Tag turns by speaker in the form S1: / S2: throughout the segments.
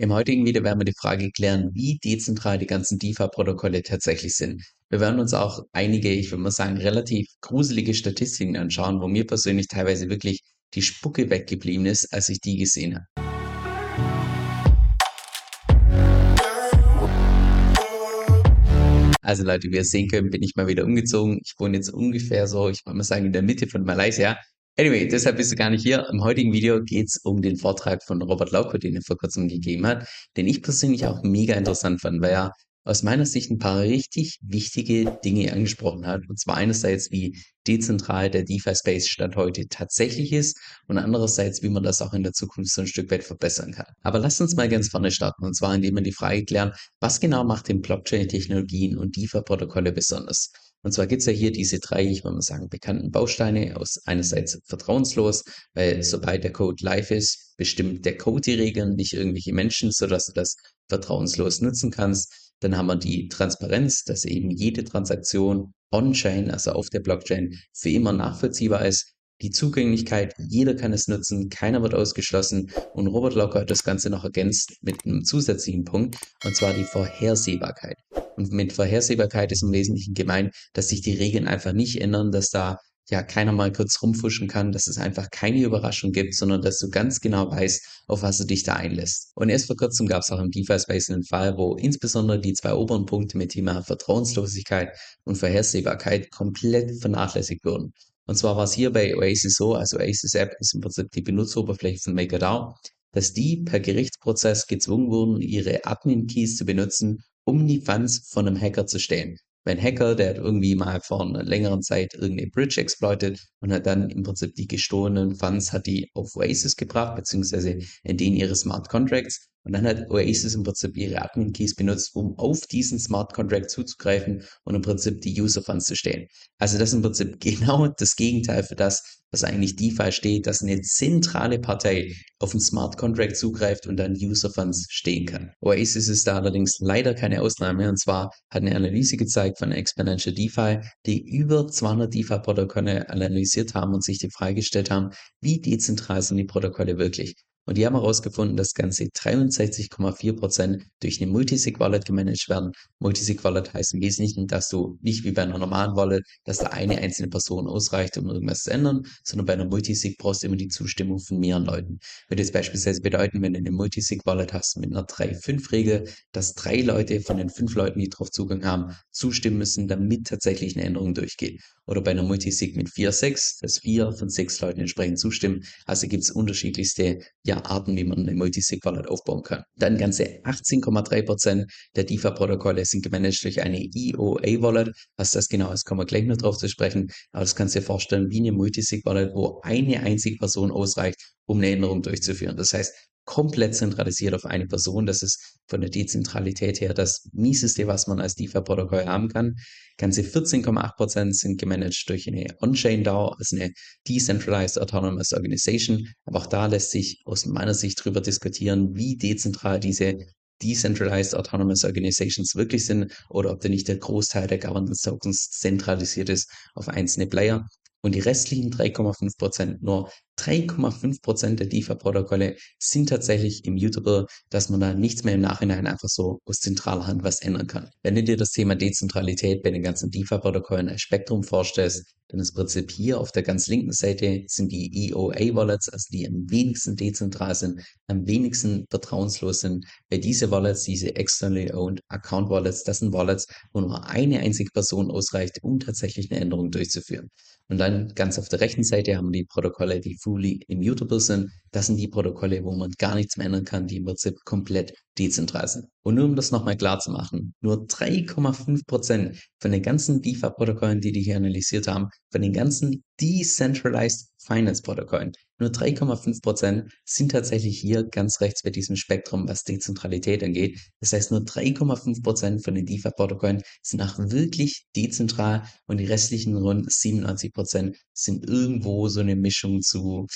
S1: Im heutigen Video werden wir die Frage klären, wie dezentral die ganzen DeFi-Protokolle tatsächlich sind. Wir werden uns auch einige, ich würde mal sagen, relativ gruselige Statistiken anschauen, wo mir persönlich teilweise wirklich die Spucke weggeblieben ist, als ich die gesehen habe. Also Leute, wie ihr sehen könnt, bin ich mal wieder umgezogen. Ich wohne jetzt ungefähr so, ich würde mal sagen, in der Mitte von Malaysia. Anyway, deshalb bist du gar nicht hier. Im heutigen Video geht es um den Vortrag von Robert Lauko, den er vor kurzem gegeben hat, den ich persönlich auch mega interessant fand, weil er aus meiner Sicht ein paar richtig wichtige Dinge angesprochen hat. Und zwar einerseits, wie dezentral der DeFi-Space Stand heute tatsächlich ist und andererseits, wie man das auch in der Zukunft so ein Stück weit verbessern kann. Aber lasst uns mal ganz vorne starten und zwar, indem wir die Frage klären, was genau macht den Blockchain-Technologien und DeFi-Protokolle besonders? Und zwar gibt es ja hier diese drei, ich würde mal sagen, bekannten Bausteine aus einerseits vertrauenslos, weil sobald der Code live ist, bestimmt der Code die Regeln, nicht irgendwelche Menschen, sodass du das vertrauenslos nutzen kannst. Dann haben wir die Transparenz, dass eben jede Transaktion on-chain, also auf der Blockchain, für immer nachvollziehbar ist. Die Zugänglichkeit, jeder kann es nutzen, keiner wird ausgeschlossen. Und Robert Locker hat das Ganze noch ergänzt mit einem zusätzlichen Punkt, und zwar die Vorhersehbarkeit. Und mit Vorhersehbarkeit ist im Wesentlichen gemeint, dass sich die Regeln einfach nicht ändern, dass da ja keiner mal kurz rumfuschen kann, dass es einfach keine Überraschung gibt, sondern dass du ganz genau weißt, auf was du dich da einlässt. Und erst vor kurzem gab es auch im DeFi-Space einen Fall, wo insbesondere die zwei oberen Punkte mit Thema Vertrauenslosigkeit und Vorhersehbarkeit komplett vernachlässigt wurden. Und zwar war es hier bei Oasis so, also Oasis App ist im Prinzip die Benutzeroberfläche von MakerDAO, dass die per Gerichtsprozess gezwungen wurden, ihre Admin-Keys zu benutzen, um die Funds von einem Hacker zu stehlen. Ein Hacker, der hat irgendwie mal vor einer längeren Zeit irgendeine Bridge exploitet und hat dann im Prinzip die gestohlenen Funds, hat die auf Oasis gebracht, beziehungsweise in denen ihre Smart Contracts und dann hat Oasis im Prinzip ihre Admin Keys benutzt, um auf diesen Smart Contract zuzugreifen und im Prinzip die User Funds zu stellen. Also das ist im Prinzip genau das Gegenteil für das, was eigentlich DeFi steht, dass eine zentrale Partei auf einen Smart Contract zugreift und dann User Funds stehen kann. Oasis ist da allerdings leider keine Ausnahme und zwar hat eine Analyse gezeigt von Exponential DeFi, die über 200 DeFi-Protokolle analysiert haben und sich die Frage gestellt haben, wie dezentral sind die Protokolle wirklich? Und die haben herausgefunden, dass ganze 63,4% durch eine Multisig-Wallet gemanagt werden. Multisig-Wallet heißt im Wesentlichen, dass du nicht wie bei einer normalen Wallet, dass da eine einzelne Person ausreicht, um irgendwas zu ändern, sondern bei einer Multisig brauchst du immer die Zustimmung von mehreren Leuten. Würde jetzt beispielsweise bedeuten, wenn du eine Multisig-Wallet hast mit einer 3-5-Regel, dass drei Leute von den fünf Leuten, die darauf Zugang haben, zustimmen müssen, damit tatsächlich eine Änderung durchgeht. Oder bei einer Multisig mit 4-6, dass vier von sechs Leuten entsprechend zustimmen. Also gibt es unterschiedlichste ja, Arten, wie man eine Multisig-Wallet aufbauen kann. Dann ganze 18,3% der DeFi-Protokolle sind gemanagt durch eine EOA-Wallet. Was das genau ist, kommen wir gleich noch drauf zu sprechen. Aber das kannst du dir vorstellen wie eine Multisig-Wallet, wo eine einzige Person ausreicht, um eine Änderung durchzuführen. Das heißt, komplett zentralisiert auf eine Person. Das ist von der Dezentralität her das mieseste, was man als DeFi-Protokoll haben kann. Ganze 14,8% sind gemanagt durch eine On-Chain DAO, also eine Decentralized Autonomous Organization. Aber auch da lässt sich aus meiner Sicht drüber diskutieren, wie dezentral diese Decentralized Autonomous Organizations wirklich sind oder ob da nicht der Großteil der Governance Tokens zentralisiert ist auf einzelne Player. Und die restlichen 3,5 Prozent, nur 3,5 Prozent der DeFi-Protokolle sind tatsächlich immutable, dass man da nichts mehr im Nachhinein einfach so aus zentraler Hand was ändern kann. Wenn du dir das Thema Dezentralität bei den ganzen DeFi-Protokollen als Spektrum vorstellst, dann ist Prinzip hier auf der ganz linken Seite sind die EOA-Wallets, also die am wenigsten dezentral sind, am wenigsten vertrauenslos sind, weil diese Wallets, diese externally owned Account Wallets, das sind Wallets, wo nur eine einzige Person ausreicht, um tatsächlich eine Änderung durchzuführen. Und dann ganz auf der rechten Seite haben wir die Protokolle, die fully immutable sind. Das sind die Protokolle, wo man gar nichts mehr ändern kann, die im Prinzip komplett dezentral sind. Und nur um das nochmal klar zu machen, nur 3,5 Prozent von den ganzen DeFi-Protokollen, die die hier analysiert haben, von den ganzen Decentralized Finance-Protokollen, nur 3,5 Prozent sind tatsächlich hier ganz rechts bei diesem Spektrum, was Dezentralität angeht. Das heißt, nur 3,5 Prozent von den DeFi-Protokollen sind auch wirklich dezentral und die restlichen rund 97 Prozent sind irgendwo so eine Mischung zu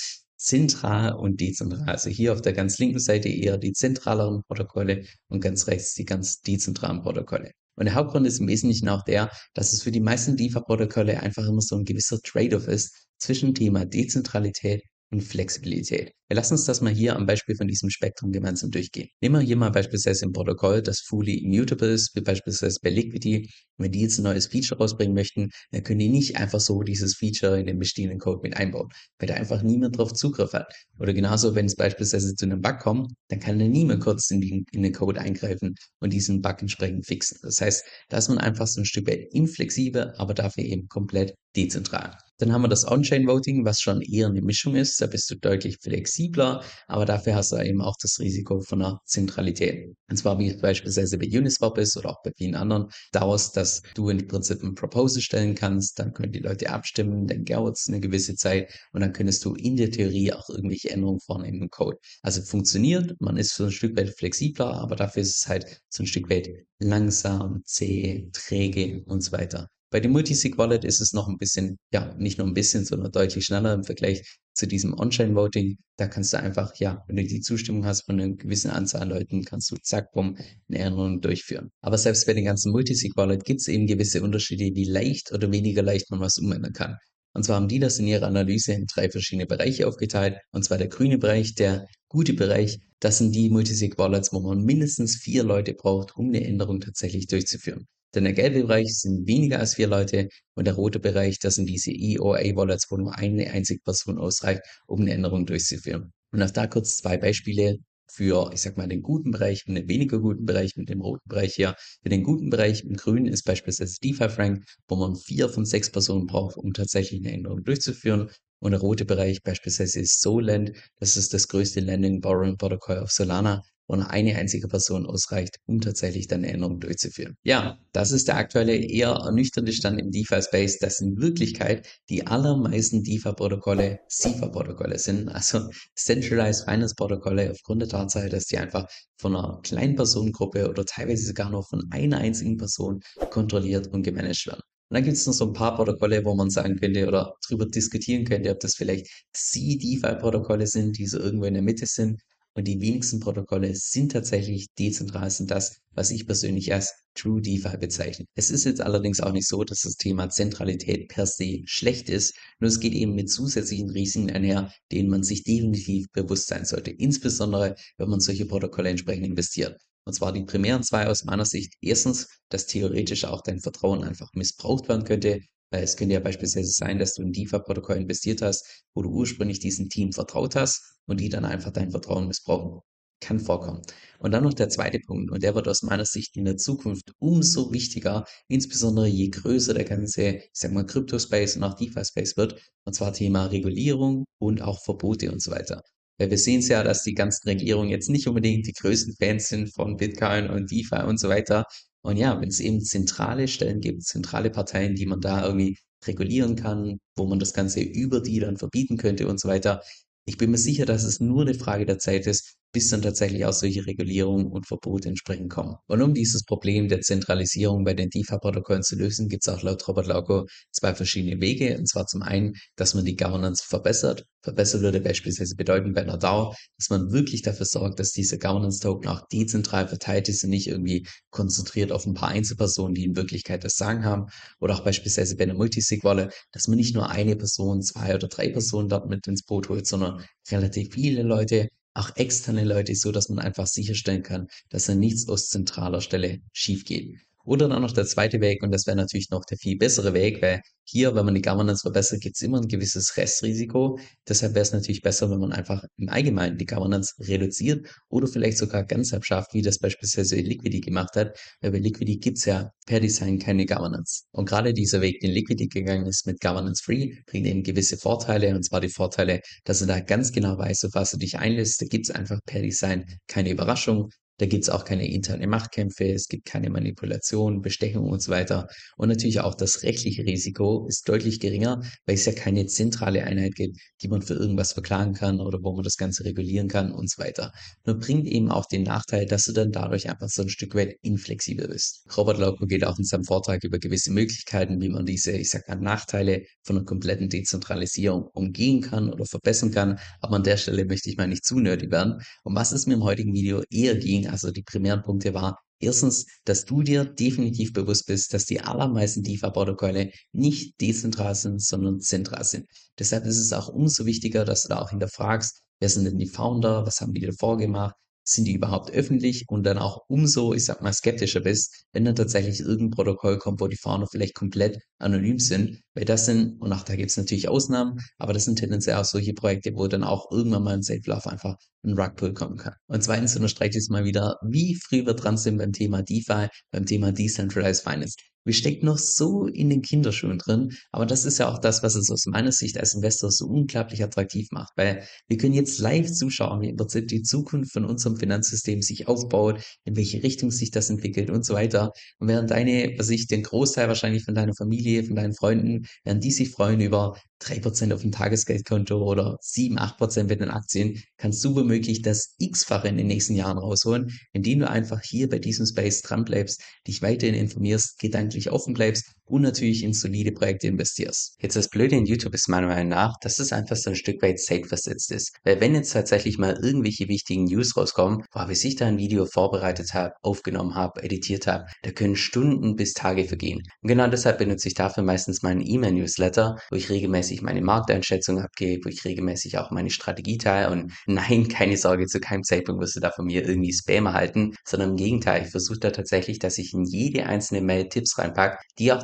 S1: zentral und dezentral. Also hier auf der ganz linken Seite eher die zentraleren Protokolle und ganz rechts die ganz dezentralen Protokolle. Und der Hauptgrund ist im Wesentlichen auch der, dass es für die meisten DeFi-Protokolle einfach immer so ein gewisser Trade-off ist zwischen Thema Dezentralität und Flexibilität. Wir lassen uns das mal hier am Beispiel von diesem Spektrum gemeinsam durchgehen. Nehmen wir hier mal beispielsweise ein Protokoll, das fully immutable ist, wie beispielsweise bei Liquidity. Wenn die jetzt ein neues Feature rausbringen möchten, dann können die nicht einfach so dieses Feature in den bestehenden Code mit einbauen, weil da einfach niemand drauf Zugriff hat. Oder genauso, wenn es beispielsweise zu einem Bug kommt, dann kann da niemand kurz in, die, in den Code eingreifen und diesen Bug entsprechend fixen. Das heißt, da ist man einfach so ein Stück weit inflexibel, aber dafür eben komplett dezentral. Dann haben wir das On-Chain-Voting, was schon eher eine Mischung ist. Da bist du deutlich flexibler, aber dafür hast du eben auch das Risiko von einer Zentralität. Und zwar wie es beispielsweise bei Uniswap ist oder auch bei vielen anderen DAOs, dass du im Prinzip ein Proposal stellen kannst, dann können die Leute abstimmen, dann dauert es eine gewisse Zeit und dann könntest du in der Theorie auch irgendwelche Änderungen vornehmen im Code. Also funktioniert, man ist so ein Stück weit flexibler, aber dafür ist es halt so ein Stück weit langsam, zäh, träge und so weiter. Bei dem Multisig Wallet ist es noch ein bisschen, ja, nicht nur ein bisschen, sondern deutlich schneller im Vergleich zu diesem On-Chain-Voting. Da kannst du einfach, ja, wenn du die Zustimmung hast von einer gewissen Anzahl an Leuten, kannst du zack, bumm, eine Änderung durchführen. Aber selbst bei den ganzen Multisig Wallet gibt es eben gewisse Unterschiede, wie leicht oder weniger leicht man was umändern kann. Und zwar haben die das in ihrer Analyse in drei verschiedene Bereiche aufgeteilt. Und zwar der grüne Bereich, der gute Bereich, das sind die Multisig Wallets, wo man mindestens vier Leute braucht, um eine Änderung tatsächlich durchzuführen. Denn der gelbe Bereich sind weniger als vier Leute und der rote Bereich, das sind diese EOA-Wallets, wo nur eine einzige Person ausreicht, um eine Änderung durchzuführen. Und auch da kurz zwei Beispiele für, ich sag mal, den guten Bereich und den weniger guten Bereich mit dem roten Bereich hier. Für den guten Bereich im Grünen ist beispielsweise DeFi Frank, wo man vier von sechs Personen braucht, um tatsächlich eine Änderung durchzuführen. Und der rote Bereich beispielsweise ist Solend. Das ist das größte Lending Borrowing Protocol auf Solana nur eine einzige Person ausreicht, um tatsächlich dann Änderungen durchzuführen. Ja, das ist der aktuelle eher ernüchternde Stand im DeFi-Space, dass in Wirklichkeit die allermeisten DeFi-Protokolle CeFA-Protokolle sind, also Centralized Finance Protokolle, aufgrund der Tatsache, dass die einfach von einer kleinen Personengruppe oder teilweise sogar nur von einer einzigen Person kontrolliert und gemanagt werden. Und dann gibt es noch so ein paar Protokolle, wo man sagen könnte oder darüber diskutieren könnte, ob das vielleicht C-DeFi-Protokolle sind, die so irgendwo in der Mitte sind. Und die wenigsten Protokolle sind tatsächlich dezentral, sind das, was ich persönlich als True DeFi bezeichne. Es ist jetzt allerdings auch nicht so, dass das Thema Zentralität per se schlecht ist, nur es geht eben mit zusätzlichen Risiken einher, denen man sich definitiv bewusst sein sollte, insbesondere wenn man solche Protokolle entsprechend investiert. Und zwar die primären zwei aus meiner Sicht. Erstens, dass theoretisch auch dein Vertrauen einfach missbraucht werden könnte. Weil es könnte ja beispielsweise sein, dass du in DeFi-Protokoll investiert hast, wo du ursprünglich diesem Team vertraut hast und die dann einfach dein Vertrauen missbrauchen. Kann vorkommen. Und dann noch der zweite Punkt, und der wird aus meiner Sicht in der Zukunft umso wichtiger, insbesondere je größer der ganze, ich sag mal, Crypto-Space und auch DeFi-Space wird, und zwar Thema Regulierung und auch Verbote und so weiter. Weil wir sehen es ja, dass die ganzen Regierungen jetzt nicht unbedingt die größten Fans sind von Bitcoin und DeFi und so weiter. Und ja, wenn es eben zentrale Stellen gibt, zentrale Parteien, die man da irgendwie regulieren kann, wo man das Ganze über die dann verbieten könnte und so weiter. Ich bin mir sicher, dass es nur eine Frage der Zeit ist, bis dann tatsächlich auch solche Regulierungen und Verbote entsprechend kommen. Und um dieses Problem der Zentralisierung bei den DeFi-Protokollen zu lösen, gibt es auch laut Robert Lauko zwei verschiedene Wege. Und zwar zum einen, dass man die Governance verbessert. Verbessert würde beispielsweise bedeuten bei einer DAO, dass man wirklich dafür sorgt, dass diese Governance-Token auch dezentral verteilt ist und nicht irgendwie konzentriert auf ein paar Einzelpersonen, die in Wirklichkeit das Sagen haben. Oder auch beispielsweise bei einer Multisig-Wallet, dass man nicht nur eine Person, zwei oder drei Personen dort mit ins Boot holt, sondern relativ viele Leute, auch externe Leute, so dass man einfach sicherstellen kann, dass da nichts aus zentraler Stelle schief geht. Oder dann noch der zweite Weg, und das wäre natürlich noch der viel bessere Weg, weil hier, wenn man die Governance verbessert, gibt es immer ein gewisses Restrisiko. Deshalb wäre es natürlich besser, wenn man einfach im Allgemeinen die Governance reduziert oder vielleicht sogar ganz abschafft, wie das beispielsweise Liquidity gemacht hat. Weil bei Liquidity gibt es ja per Design keine Governance. Und gerade dieser Weg, den Liquidity gegangen ist mit Governance Free, bringt eben gewisse Vorteile. Und zwar die Vorteile, dass du da ganz genau weißt, auf was du dich einlässt. Da gibt es einfach per Design keine Überraschung. Da gibt es auch keine interne Machtkämpfe, es gibt keine Manipulation, Bestechung und so weiter. Und natürlich auch das rechtliche Risiko ist deutlich geringer, weil es ja keine zentrale Einheit gibt, die man für irgendwas verklagen kann oder wo man das Ganze regulieren kann und so weiter. Nur bringt eben auch den Nachteil, dass du dann dadurch einfach so ein Stück weit inflexibel bist. Robert Lauko geht auch in seinem Vortrag über gewisse Möglichkeiten, wie man diese, ich sag mal, Nachteile von einer kompletten Dezentralisierung umgehen kann oder verbessern kann. Aber an der Stelle möchte ich mal nicht zu nerdy werden. Um was es mir im heutigen Video eher ging, also die primären Punkte war, Erstens, dass du dir definitiv bewusst bist, dass die allermeisten DeFi-Protokolle nicht dezentral sind, sondern zentral sind. Deshalb ist es auch umso wichtiger, dass du da auch hinterfragst, wer sind denn die Founder, was haben die davor gemacht, sind die überhaupt öffentlich und dann auch umso, ich sag mal, skeptischer bist, wenn dann tatsächlich irgendein Protokoll kommt, wo die Founder vielleicht komplett anonym sind, weil das sind, und auch da gibt es natürlich Ausnahmen, aber das sind tendenziell auch solche Projekte, wo dann auch irgendwann mal ein Safe Love einfach ein Rugpull kommen kann. Und zweitens unterstreicht es mal wieder, wie früh wir dran sind beim Thema DeFi, beim Thema Decentralized Finance. Wir stecken noch so in den Kinderschuhen drin, aber das ist ja auch das, was es aus meiner Sicht als Investor so unglaublich attraktiv macht, weil wir können jetzt live zuschauen, wie im Prinzip die Zukunft von unserem Finanzsystem sich aufbaut, in welche Richtung sich das entwickelt und so weiter. Und während deine, was ich, den Großteil wahrscheinlich von deiner Familie, von deinen Freunden, während die sich freuen über 3% auf dem Tagesgeldkonto oder 7, 8% mit den Aktien, kannst du womöglich das X-fache in den nächsten Jahren rausholen, indem du einfach hier bei diesem Space dran bleibst, dich weiterhin informierst, gedanklich offen bleibst und natürlich in solide Projekte investierst. Jetzt das Blöde in YouTube ist meiner Meinung nach, dass es einfach so ein Stück weit safe versetzt ist. Weil wenn jetzt tatsächlich mal irgendwelche wichtigen News rauskommen, wo ich sich da ein Video vorbereitet habe, aufgenommen habe, editiert habe, da können Stunden bis Tage vergehen. Und genau deshalb benutze ich dafür meistens meinen E-Mail-Newsletter, wo ich regelmäßig meine Markteinschätzung abgebe, wo ich regelmäßig auch meine Strategie teile und nein, keine Sorge, zu keinem Zeitpunkt wirst du da von mir irgendwie Spam erhalten, sondern im Gegenteil, ich versuche da tatsächlich, dass ich in jede einzelne Mail Tipps reinpacke, die auch